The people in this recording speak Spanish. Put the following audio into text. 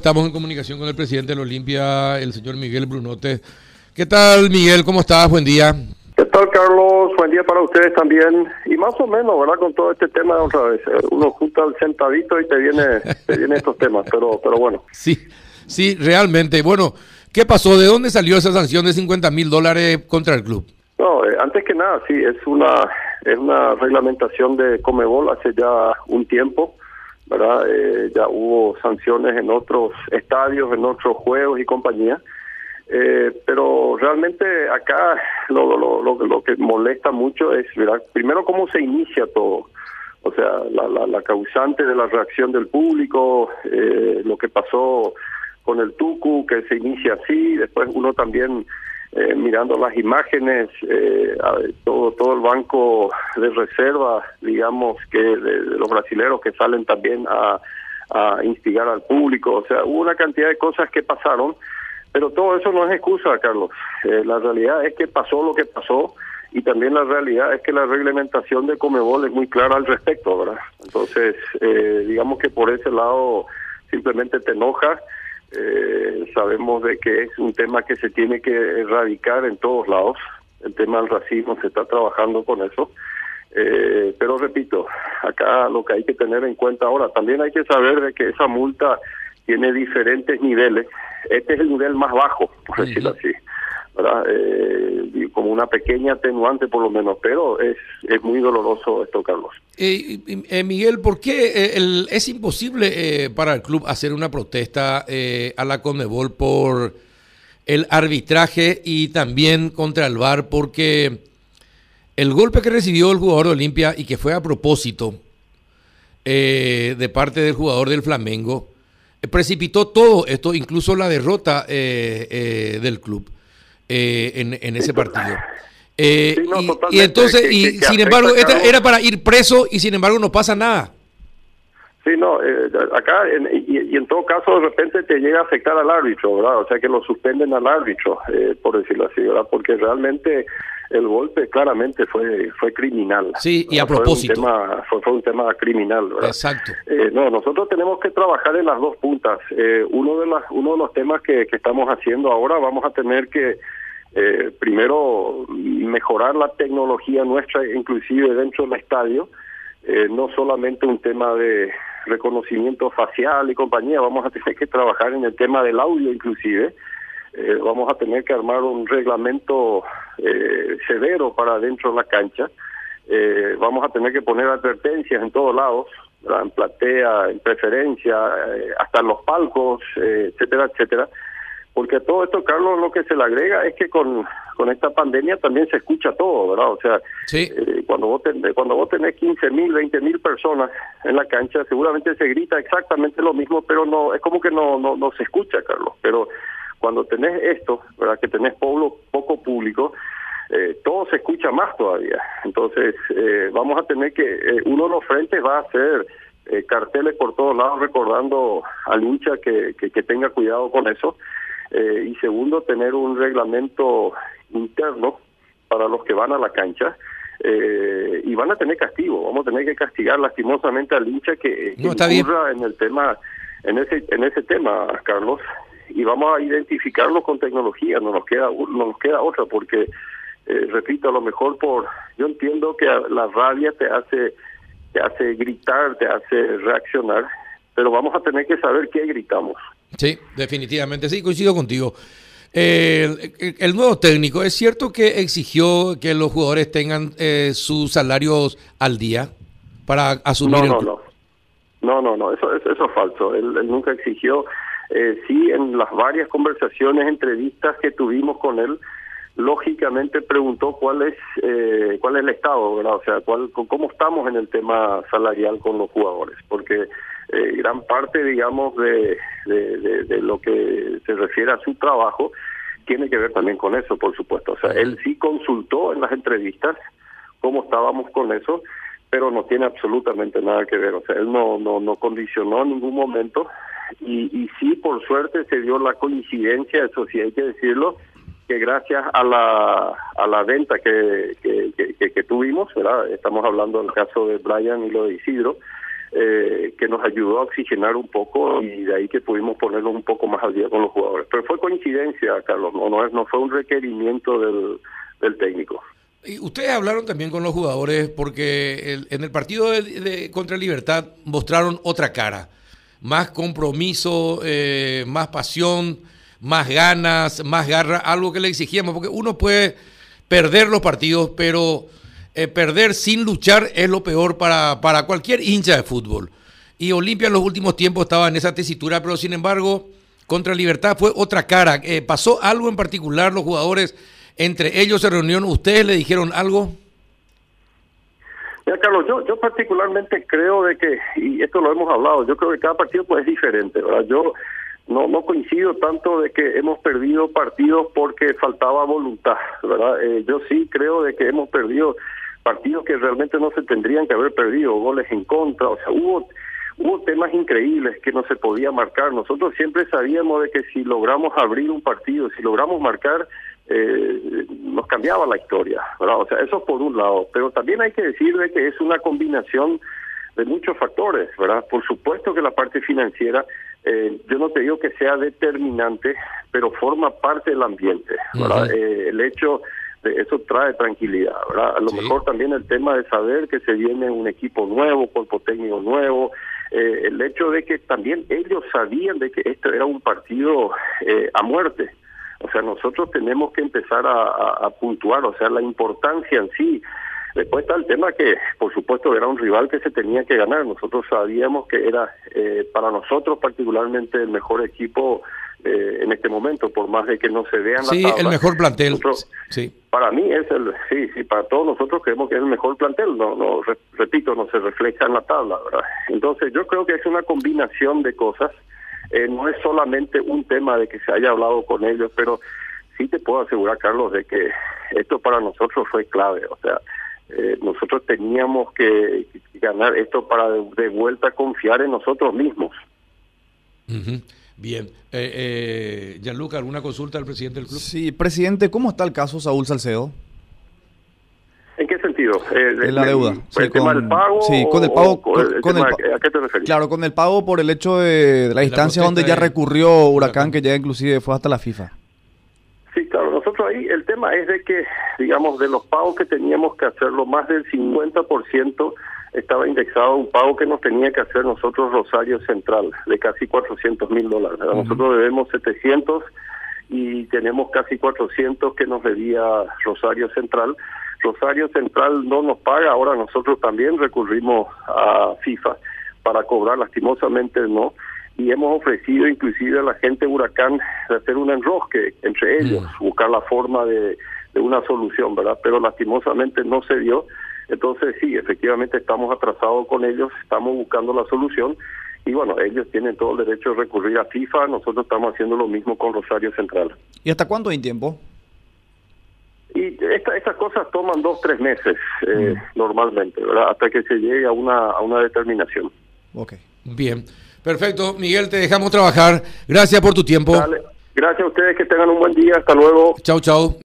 Estamos en comunicación con el presidente de la Olimpia, el señor Miguel Brunote. ¿Qué tal, Miguel? ¿Cómo estás? Buen día. ¿Qué tal, Carlos? Buen día para ustedes también. Y más o menos, ¿verdad? Con todo este tema otra vez. Eh, uno junta el centavito y te viene, te vienen estos temas, pero, pero bueno. Sí, sí, realmente. Bueno, ¿qué pasó? ¿De dónde salió esa sanción de 50 mil dólares contra el club? No, eh, antes que nada, sí, es una, es una reglamentación de Comebol hace ya un tiempo ¿verdad? Eh, ya hubo sanciones en otros estadios, en otros juegos y compañía. Eh, pero realmente acá lo, lo, lo, lo, que molesta mucho es, ¿verdad? primero, cómo se inicia todo. O sea, la, la, la causante de la reacción del público, eh, lo que pasó con el Tucu, que se inicia así, después uno también eh, mirando las imágenes, eh, todo todo el banco de reserva, digamos que de, los brasileros que salen también a, a, instigar al público, o sea, hubo una cantidad de cosas que pasaron, pero todo eso no es excusa, Carlos. Eh, la realidad es que pasó lo que pasó y también la realidad es que la reglamentación de Comebol es muy clara al respecto, ¿verdad? Entonces, digamos que por ese lado simplemente te enoja eh, sabemos de que es un tema que se tiene que erradicar en todos lados. El tema del racismo se está trabajando con eso. Eh, pero repito, acá lo que hay que tener en cuenta ahora, también hay que saber de que esa multa tiene diferentes niveles. Este es el nivel más bajo, por decirlo así. Eh, como una pequeña atenuante por lo menos, pero es, es muy doloroso esto, Carlos. Eh, eh Miguel, ¿por qué eh, es imposible para el club hacer una protesta a la Conmebol por el arbitraje y también contra el VAR? Porque el golpe que recibió el jugador de Olimpia y que fue a propósito de parte del jugador del Flamengo, precipitó todo esto, incluso la derrota del club. Eh, en, ese partido. Eh, y, entonces, y sin embargo, era para ir preso y sin embargo no pasa nada. Sí, no, eh, acá, y, en todo caso, de repente te llega a afectar al árbitro, ¿verdad? O sea, que lo suspenden al árbitro, por decirlo así, ¿verdad? Porque realmente el golpe claramente fue fue criminal. Sí, y a propósito. Fue un tema, fue, un tema criminal, ¿verdad? Exacto. no, nosotros tenemos que trabajar en las dos puntas. uno, de las, uno de los temas que, que estamos haciendo ahora, vamos a tener que eh, primero mejorar la tecnología nuestra, inclusive dentro del estadio, eh, no solamente un tema de reconocimiento facial y compañía, vamos a tener que trabajar en el tema del audio inclusive, eh, vamos a tener que armar un reglamento eh, severo para dentro de la cancha, eh, vamos a tener que poner advertencias en todos lados, en platea, en preferencia, eh, hasta en los palcos, etcétera, etcétera, porque todo esto, Carlos, lo que se le agrega es que con, con esta pandemia también se escucha todo, ¿verdad? O sea, eh, cuando, vos tenés, cuando vos tenés 15 mil, 20 mil personas en la cancha, seguramente se grita exactamente lo mismo, pero no es como que no, no, no se escucha, Carlos. Pero cuando tenés esto, ¿verdad? Que tenés pueblo, poco público, eh, todo se escucha más todavía. Entonces, eh, vamos a tener que, uno de los frentes va a ser carteles por todos lados recordando al hincha que, que, que tenga cuidado con eso eh, y segundo, tener un reglamento interno para los que van a la cancha. Eh, y van a tener castigo, vamos a tener que castigar lastimosamente al hincha que, que incurra en el tema, en ese, en ese tema, Carlos, y vamos a identificarlo con tecnología, no nos queda, no nos queda otra, porque eh, repito, a lo mejor por, yo entiendo que la rabia te hace, te hace gritar, te hace reaccionar, pero vamos a tener que saber qué gritamos. Sí, definitivamente, sí, coincido contigo. el, nuevo técnico, ¿es cierto que exigió que los jugadores tengan eh, sus salarios al día para asumir? No, no, no. No, no, no, eso, eso, es falso. Él, nunca exigió. Eh, sí, en las varias conversaciones, entrevistas que tuvimos con él, lógicamente preguntó cuál es eh, cuál es el estado, ¿verdad? O sea, cuál, cómo estamos en el tema salarial con los jugadores, porque eh, gran parte, digamos, de, de, lo que se refiere a su trabajo tiene que ver también con eso, por supuesto. O sea, él sí consultó en las entrevistas cómo estábamos con eso, pero no tiene absolutamente nada que ver. O sea, él no, no, no condicionó en ningún momento y, sí, por suerte, se dio la coincidencia, eso sí hay que decirlo, que gracias a la, a la venta que, que, que, que tuvimos, ¿verdad? estamos hablando del caso de Brian y lo de Isidro, eh, que nos ayudó a oxigenar un poco y de ahí que pudimos ponernos un poco más al día con los jugadores. Pero fue coincidencia, Carlos, no, fue un requerimiento del, técnico. Ustedes hablaron también con los jugadores porque en el partido de, contra Libertad mostraron otra cara, más compromiso, eh, más pasión, más ganas, más garra, algo que le exigíamos, porque uno puede perder los partidos, pero eh, perder sin luchar es lo peor para, para cualquier hincha de fútbol. Y Olimpia en los últimos tiempos estaba en esa tesitura, pero sin embargo, contra Libertad fue otra cara. Eh, ¿Pasó algo en particular los jugadores? entre ellos se reunieron, ¿ustedes le dijeron algo? Mira, Carlos, yo, yo particularmente creo de que, y esto lo hemos hablado, yo creo que cada partido pues es diferente, ¿verdad? Yo no, no coincido tanto de que hemos perdido partidos porque faltaba voluntad, ¿verdad? Eh, yo sí creo de que hemos perdido partidos que realmente no se tendrían que haber perdido, goles en contra, o sea, hubo hubo temas increíbles que no se podía marcar. Nosotros siempre sabíamos de que si logramos abrir un partido, si logramos marcar, eh, nos cambiaba la historia, ¿verdad? O sea, eso por un lado, pero también hay que decir de que es una combinación de muchos factores, ¿verdad? Por supuesto que la parte financiera, eh, yo no te digo que sea determinante, pero forma parte del ambiente, ¿verdad? Eh, el hecho eso trae tranquilidad, ¿verdad? A lo mejor también el tema de saber que se viene un equipo nuevo, cuerpo técnico nuevo, eh, el hecho de que también ellos sabían de que esto era un partido eh, a muerte, o sea, nosotros tenemos que empezar a, puntuar, o sea, la importancia en sí. Después está el tema que, por supuesto, era un rival que se tenía que ganar. Nosotros sabíamos que era eh, para nosotros particularmente el mejor equipo eh, en este momento, por más de que no se vean sí, el mejor plantel. sí. Para mí es el, sí, sí, para todos nosotros creemos que es el mejor plantel. No, no, repito, no se refleja en la tabla, ¿verdad? Entonces, yo creo que es una combinación de cosas eh, no es solamente un tema de que se haya hablado con ellos, pero sí te puedo asegurar, Carlos, de que esto para nosotros fue clave. O sea, eh, nosotros teníamos que, ganar esto para de, vuelta confiar en nosotros mismos. Bien. Eh, eh, Gianluca, ¿alguna consulta al presidente del club? Sí, presidente, ¿cómo está el caso Saúl Salcedo? ¿En qué sentido? Eh, en la deuda. Sí, ¿El tema del pago? Sí, con el pago. ¿A qué te refieres? Claro, con el pago por el hecho de, la instancia donde ya recurrió Huracán, que ya inclusive fue hasta la FIFA. Sí, claro. Nosotros ahí el tema es de que, digamos, de los pagos que teníamos que hacerlo, más del 50% estaba indexado un pago que nos tenía que hacer nosotros Rosario Central, de casi 400 mil dólares. Nosotros debemos 700 y tenemos casi 400 que nos debía Rosario Central Rosario Central no nos paga, ahora nosotros también recurrimos a FIFA para cobrar, lastimosamente no, y hemos ofrecido inclusive a la gente de Huracán de hacer un enrosque entre ellos, mm. buscar la forma de, de una solución, ¿verdad? Pero lastimosamente no se dio. Entonces sí, efectivamente estamos atrasados con ellos, estamos buscando la solución y bueno, ellos tienen todo el derecho de recurrir a FIFA, nosotros estamos haciendo lo mismo con Rosario Central. ¿Y hasta cuánto hay tiempo? Y estas cosas toman dos, tres meses eh, normalmente, ¿verdad? Hasta que se llegue a una, a una determinación. Ok. Bien. Perfecto. Miguel, te dejamos trabajar. Gracias por tu tiempo. Gracias a ustedes, que tengan un buen día. Hasta luego. Chau, chau.